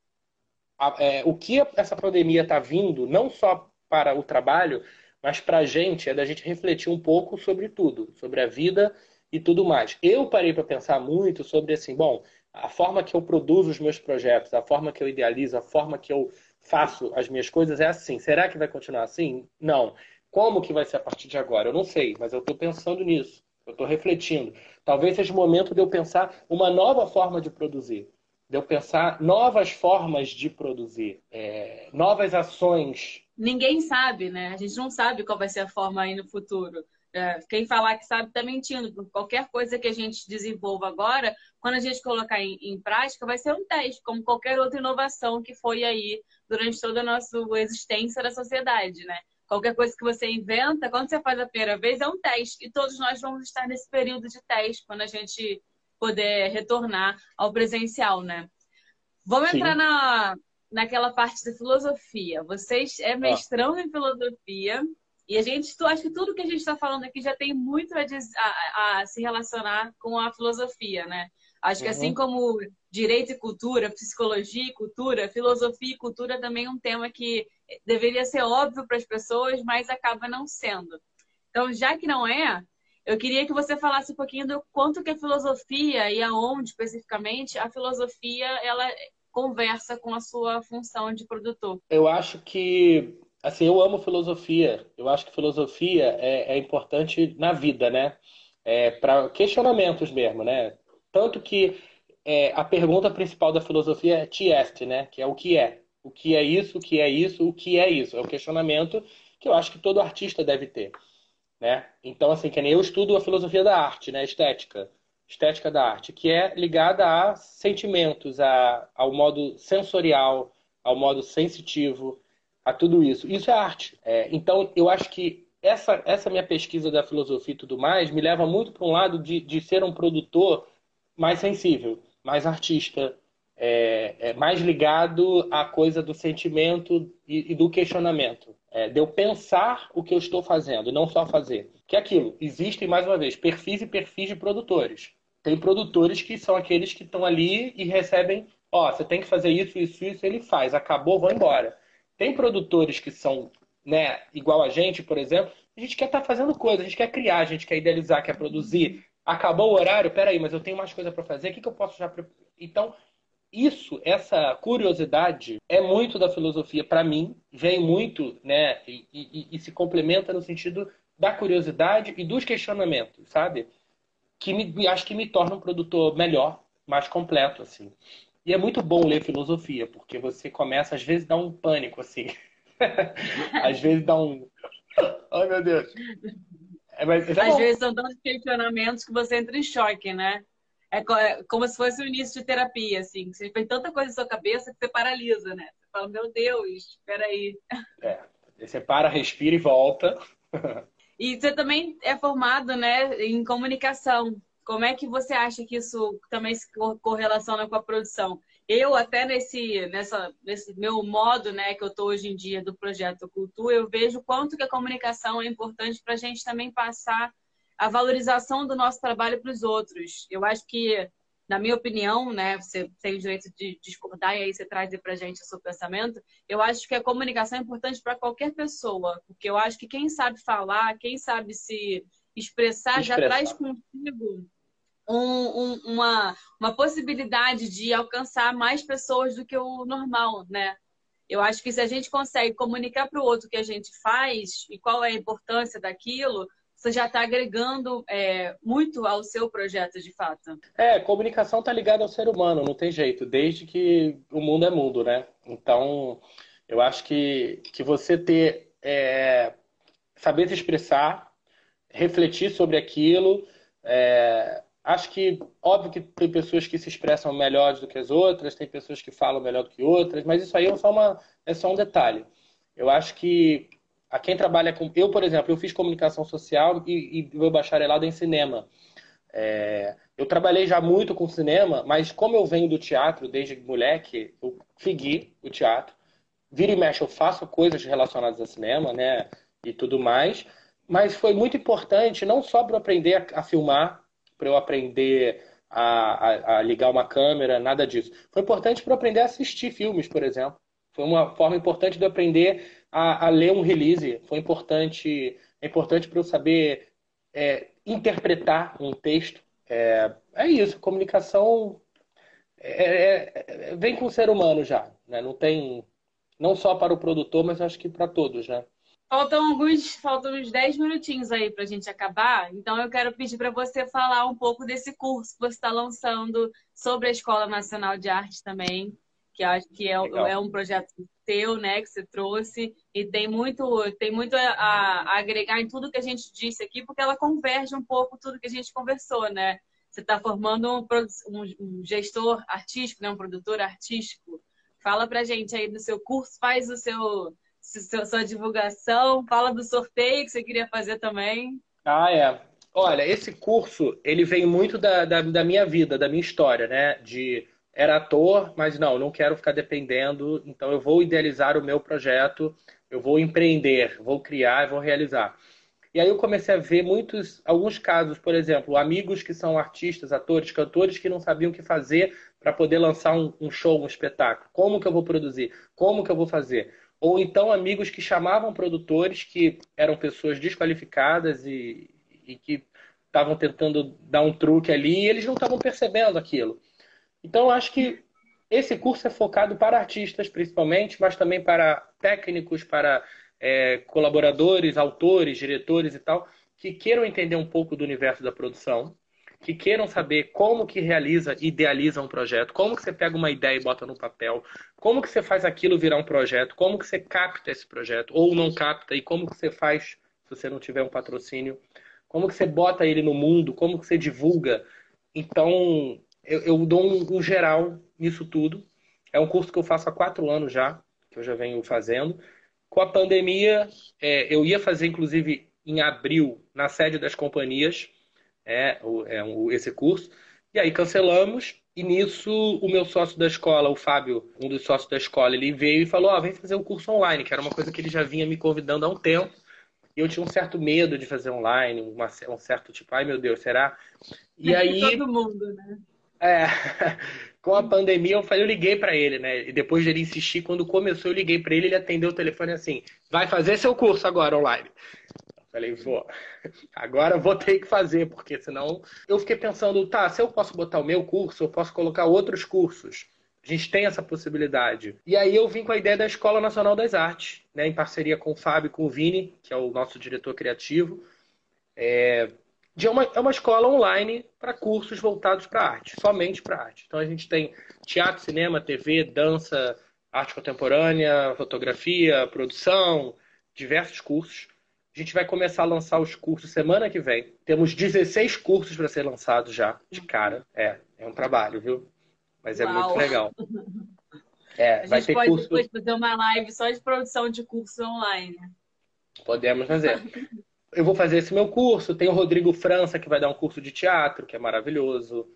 é, o que essa pandemia está vindo, não só para o trabalho, mas para a gente, é da gente refletir um pouco sobre tudo, sobre a vida e tudo mais. Eu parei para pensar muito sobre assim, bom, a forma que eu produzo os meus projetos, a forma que eu idealizo, a forma que eu faço as minhas coisas é assim. Será que vai continuar assim? Não. Como que vai ser a partir de agora? Eu não sei, mas eu estou pensando nisso. Eu estou refletindo. Talvez seja o momento de eu pensar uma nova forma de produzir de eu pensar novas formas de produzir, é, novas ações. Ninguém sabe, né? A gente não sabe qual vai ser a forma aí no futuro. É, quem falar que sabe está mentindo, qualquer coisa que a gente desenvolva agora, quando a gente colocar em, em, prática, vai ser um teste, como qualquer outra inovação que foi aí durante toda a nossa existência da sociedade, né? Qualquer coisa que você inventa, quando você faz a primeira vez, é um teste. E todos nós vamos estar nesse período de teste, quando a gente poder retornar ao presencial, né? Vamos Sim. entrar na, naquela parte da filosofia. Vocês é mestrão ah. em filosofia e a gente, tu, acho que tudo que a gente está falando aqui já tem muito a, a, a, se relacionar com a filosofia, né? Acho que assim uhum. como direito e cultura, psicologia e cultura, filosofia e cultura também é um tema que deveria ser óbvio para as pessoas, mas acaba não sendo. Então, já que não é, eu queria que você falasse um pouquinho do quanto que a filosofia e aonde especificamente a filosofia ela conversa com a sua função de produtor. Eu acho que assim eu amo filosofia. Eu acho que filosofia é, é importante na vida, né? É, para questionamentos mesmo, né? Tanto que é, a pergunta principal da filosofia é tieste, né? Que é o que é. O que é isso? O que é isso? O que é isso? É o questionamento que eu acho que todo artista deve ter né? Então, assim, que nem eu estudo a filosofia da arte, né? Estética. Estética da arte, que é ligada a sentimentos, a, ao modo sensorial, ao modo sensitivo, a tudo isso. Isso é arte. É, então, eu acho que essa, essa minha pesquisa da filosofia e tudo mais me leva muito para um lado de, de ser um produtor mais sensível, mais artista, é, é mais ligado à coisa do sentimento e, e do questionamento é, de eu pensar o que eu estou fazendo, não só fazer. Que é aquilo, existem, mais uma vez, perfis e perfis de produtores. Tem produtores que são aqueles que estão ali e recebem, ó, você tem que fazer isso, isso, isso, ele faz, acabou, vou embora. Tem produtores que são, né, igual a gente, por exemplo, a gente quer estar tá fazendo coisa, a gente quer criar, a gente quer idealizar, quer produzir. Acabou o horário, peraí, mas eu tenho mais coisa para fazer, o que, que eu posso já... Então, isso, essa curiosidade é muito da filosofia para mim, vem muito, né, e, e, e, se complementa no sentido da curiosidade e dos questionamentos, sabe? Que me, acho que me torna um produtor melhor, mais completo, assim. E é muito bom ler filosofia, porque você começa, às vezes, dar um pânico, assim. Às vezes dá um. Ai, meu Deus. É, mas, é Às bom. vezes são tantos questionamentos que você entra em choque, né? É, é como se fosse o início de terapia, assim. Você fez tanta coisa na sua cabeça que você paralisa, né? Você fala, meu Deus, espera aí. É. Você para, respira e volta. E você também é formado, né, em comunicação. Como é que você acha que isso também se correlaciona com a produção? Eu até nesse, nessa, nesse meu modo, né, que eu estou hoje em dia do projeto Cultura, eu vejo quanto que a comunicação é importante para a gente também passar a valorização do nosso trabalho para os outros. Eu acho que, na minha opinião, né, você tem o direito de discordar e aí você traz para a gente o seu pensamento. Eu acho que a comunicação é importante para qualquer pessoa, porque eu acho que quem sabe falar, quem sabe se expressar, expressar. já traz consigo um, um, uma, uma possibilidade de alcançar mais pessoas do que o normal, né? Eu acho que se a gente consegue comunicar para o outro o que a gente faz e qual é a importância daquilo, você já está agregando é, muito ao seu projeto de fato. É, comunicação está ligada ao ser humano, não tem jeito, desde que o mundo é mundo, né? Então, eu acho que, que você ter. É, saber se expressar, refletir sobre aquilo, é, Acho que, óbvio que tem pessoas que se expressam melhor do que as outras, tem pessoas que falam melhor do que outras, mas isso aí é só, uma, é só um detalhe. Eu acho que a quem trabalha com. Eu, por exemplo, eu fiz comunicação social e, e meu bacharelado em cinema. É, eu trabalhei já muito com cinema, mas como eu venho do teatro desde moleque, eu segui o teatro. Vira e mexe, eu faço coisas relacionadas a cinema, né? E tudo mais. Mas foi muito importante, não só para aprender a, a filmar, para eu aprender a, a, a, ligar uma câmera, nada disso. Foi importante para aprender a assistir filmes, por exemplo. Foi uma forma importante de eu aprender a, a ler um release. Foi importante, é importante para eu saber é, interpretar um texto. É, é isso, comunicação é, é, é, vem com o ser humano já, né? Não tem não só para o produtor, mas acho que para todos, né? Faltam alguns, faltam uns 10 minutinhos aí para a gente acabar. Então eu quero pedir para você falar um pouco desse curso que você está lançando sobre a Escola Nacional de Arte também, que acho que é, é, um projeto teu, né, que você trouxe e tem muito, tem muito a, a, agregar em tudo que a gente disse aqui, porque ela converge um pouco tudo que a gente conversou, né? Você está formando um, um, um, gestor artístico, né, um produtor artístico. Fala para gente aí do seu curso, faz o seu sua divulgação, fala do sorteio que você queria fazer também. Ah, é. Olha, esse curso, ele vem muito da, da, da minha vida, da minha história, né? De era ator, mas não, não quero ficar dependendo, então eu vou idealizar o meu projeto, eu vou empreender, vou criar, vou realizar. E aí eu comecei a ver muitos, alguns casos, por exemplo, amigos que são artistas, atores, cantores que não sabiam o que fazer para poder lançar um, um show, um espetáculo. Como que eu vou produzir? Como que eu vou fazer? ou então amigos que chamavam produtores que eram pessoas desqualificadas e, e que estavam tentando dar um truque ali e eles não estavam percebendo aquilo. Então, acho que esse curso é focado para artistas, principalmente, mas também para técnicos, para é, colaboradores, autores, diretores e tal, que queiram entender um pouco do universo da produção que queiram saber como que realiza, idealiza um projeto, como que você pega uma ideia e bota no papel, como que você faz aquilo virar um projeto, como que você capta esse projeto ou não capta e como que você faz se você não tiver um patrocínio, como que você bota ele no mundo, como que você divulga. Então, eu, eu dou um, um geral nisso tudo. É um curso que eu faço há quatro anos já, que eu já venho fazendo. Com a pandemia, é, eu ia fazer, inclusive, em abril, na sede das companhias, é, é um, esse curso. E aí cancelamos, e nisso o meu sócio da escola, o Fábio, um dos sócios da escola, ele veio e falou: Ó, oh, vem fazer um curso online, que era uma coisa que ele já vinha me convidando há um tempo. E eu tinha um certo medo de fazer online, uma, um certo tipo, ai meu Deus, será? E é aí. Todo mundo, né? É, com a pandemia eu falei, eu liguei para ele, né? E depois de ele insistir, quando começou, eu liguei para ele, ele atendeu o telefone assim: vai fazer seu curso agora online. Falei, vou. Agora vou ter que fazer, porque senão. Eu fiquei pensando, tá, se eu posso botar o meu curso, eu posso colocar outros cursos. A gente tem essa possibilidade. E aí eu vim com a ideia da Escola Nacional das Artes, né, em parceria com o Fábio e com o Vini, que é o nosso diretor criativo. É, de uma, é uma escola online para cursos voltados para arte, somente para arte. Então a gente tem teatro, cinema, TV, dança, arte contemporânea, fotografia, produção, diversos cursos. A gente vai começar a lançar os cursos semana que vem. Temos 16 cursos para ser lançados já, de cara. É, é um trabalho, viu? Mas é Uau. muito legal. É, a gente pode curso... depois fazer uma live só de produção de curso online. Podemos fazer. Eu vou fazer esse meu curso. Tem o Rodrigo França, que vai dar um curso de teatro, que é maravilhoso.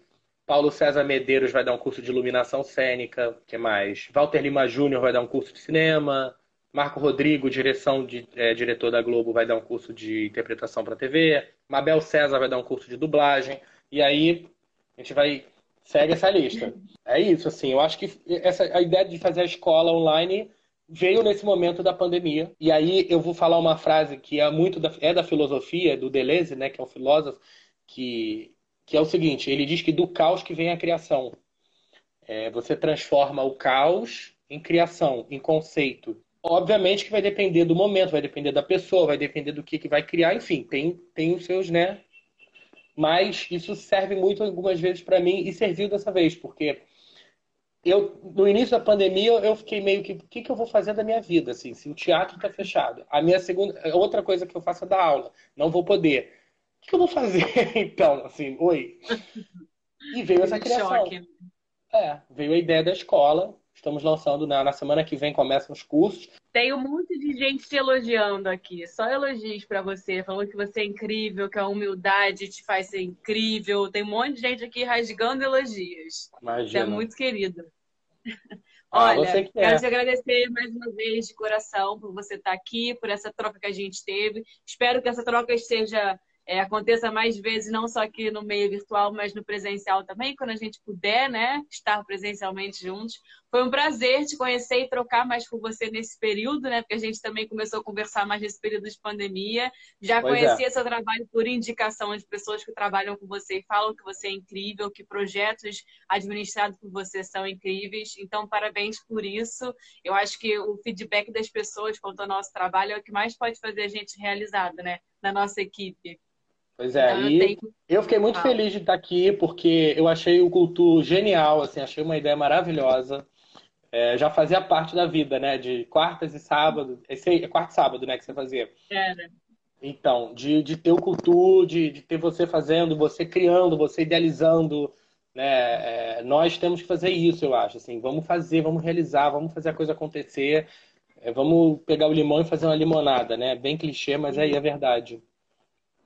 Paulo César Medeiros vai dar um curso de iluminação cênica, que é mais. Walter Lima Júnior vai dar um curso de cinema. Marco Rodrigo, direção de, é, diretor da Globo, vai dar um curso de interpretação para TV. Mabel César vai dar um curso de dublagem. E aí a gente vai segue essa lista. É isso, assim. Eu acho que essa, a ideia de fazer a escola online veio nesse momento da pandemia. E aí eu vou falar uma frase que é muito da, é da filosofia do Deleuze, né, que é um filósofo que que é o seguinte: ele diz que do caos que vem a criação. É, você transforma o caos em criação, em conceito. Obviamente que vai depender do momento, vai depender da pessoa, vai depender do que, que vai criar, enfim, tem, tem os seus, né, mas isso serve muito algumas vezes para mim e serviu dessa vez, porque eu no início da pandemia eu fiquei meio que o que, que eu vou fazer da minha vida assim se o teatro está fechado? A minha segunda outra coisa que eu faço é dar aula. Não vou poder. O que eu vou fazer então assim oi? E veio essa criação. é veio a ideia da escola. Estamos lançando na, na semana que vem começam os cursos. Tem um monte de gente te elogiando aqui, só elogios para você, falando que você é incrível, que a humildade te faz ser incrível. Tem um monte de gente aqui rasgando elogios. Imagina. Você é muito querido. Ah, Olha, que quero é. te agradecer mais uma vez de coração por você estar aqui, por essa troca que a gente teve. Espero que essa troca esteja é, aconteça mais vezes, não só aqui no meio virtual, mas no presencial também, quando a gente puder, né, estar presencialmente juntos. Foi um prazer te conhecer e trocar mais com você nesse período, né, porque a gente também começou a conversar mais nesse período de pandemia. Já pois conheci é. seu trabalho por indicação de pessoas que trabalham com você e falam que você é incrível, que projetos administrados por você são incríveis. Então, parabéns por isso. Eu acho que o feedback das pessoas quanto ao nosso trabalho é o que mais pode fazer a gente realizado, né, na nossa equipe. Pois é, então, e eu, tenho... eu fiquei muito ah. feliz de estar aqui, porque eu achei o Cultu genial, assim, achei uma ideia maravilhosa. É, já fazia parte da vida, né? De quartas e sábados. Esse é quarto e sábado, né, que você fazia. Era. Então, de, de ter o Cultu, de, de ter você fazendo, você criando, você idealizando, né? É, nós temos que fazer isso, eu acho. Assim, vamos fazer, vamos realizar, vamos fazer a coisa acontecer. É, vamos pegar o limão e fazer uma limonada, né? Bem clichê, mas aí é verdade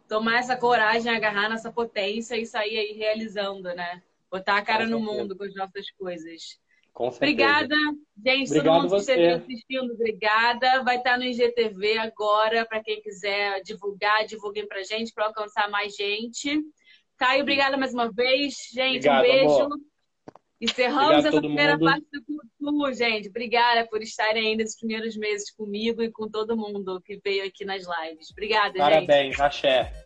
tomar essa coragem, agarrar nessa potência e sair aí realizando, né? Botar a cara no mundo com as nossas coisas. Com obrigada, gente. Obrigado todo mundo que esteve assistindo, obrigada. Vai estar no IGTV agora, para quem quiser divulgar, divulguem pra gente, para alcançar mais gente. Caio, obrigada mais uma vez. Gente, Obrigado, um beijo. Amor. Encerramos essa primeira mundo. parte do Cultura, gente. Obrigada por estarem ainda esses primeiros meses comigo e com todo mundo que veio aqui nas lives. Obrigada, Parabéns, gente. Parabéns, axé.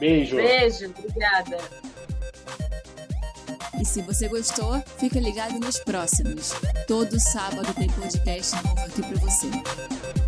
Beijo. Beijo, obrigada. E se você gostou, fica ligado nos próximos. Todo sábado tem podcast novo aqui para você.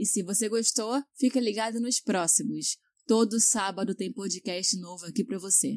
E se você gostou, fica ligado nos próximos. Todo sábado tem podcast novo aqui para você.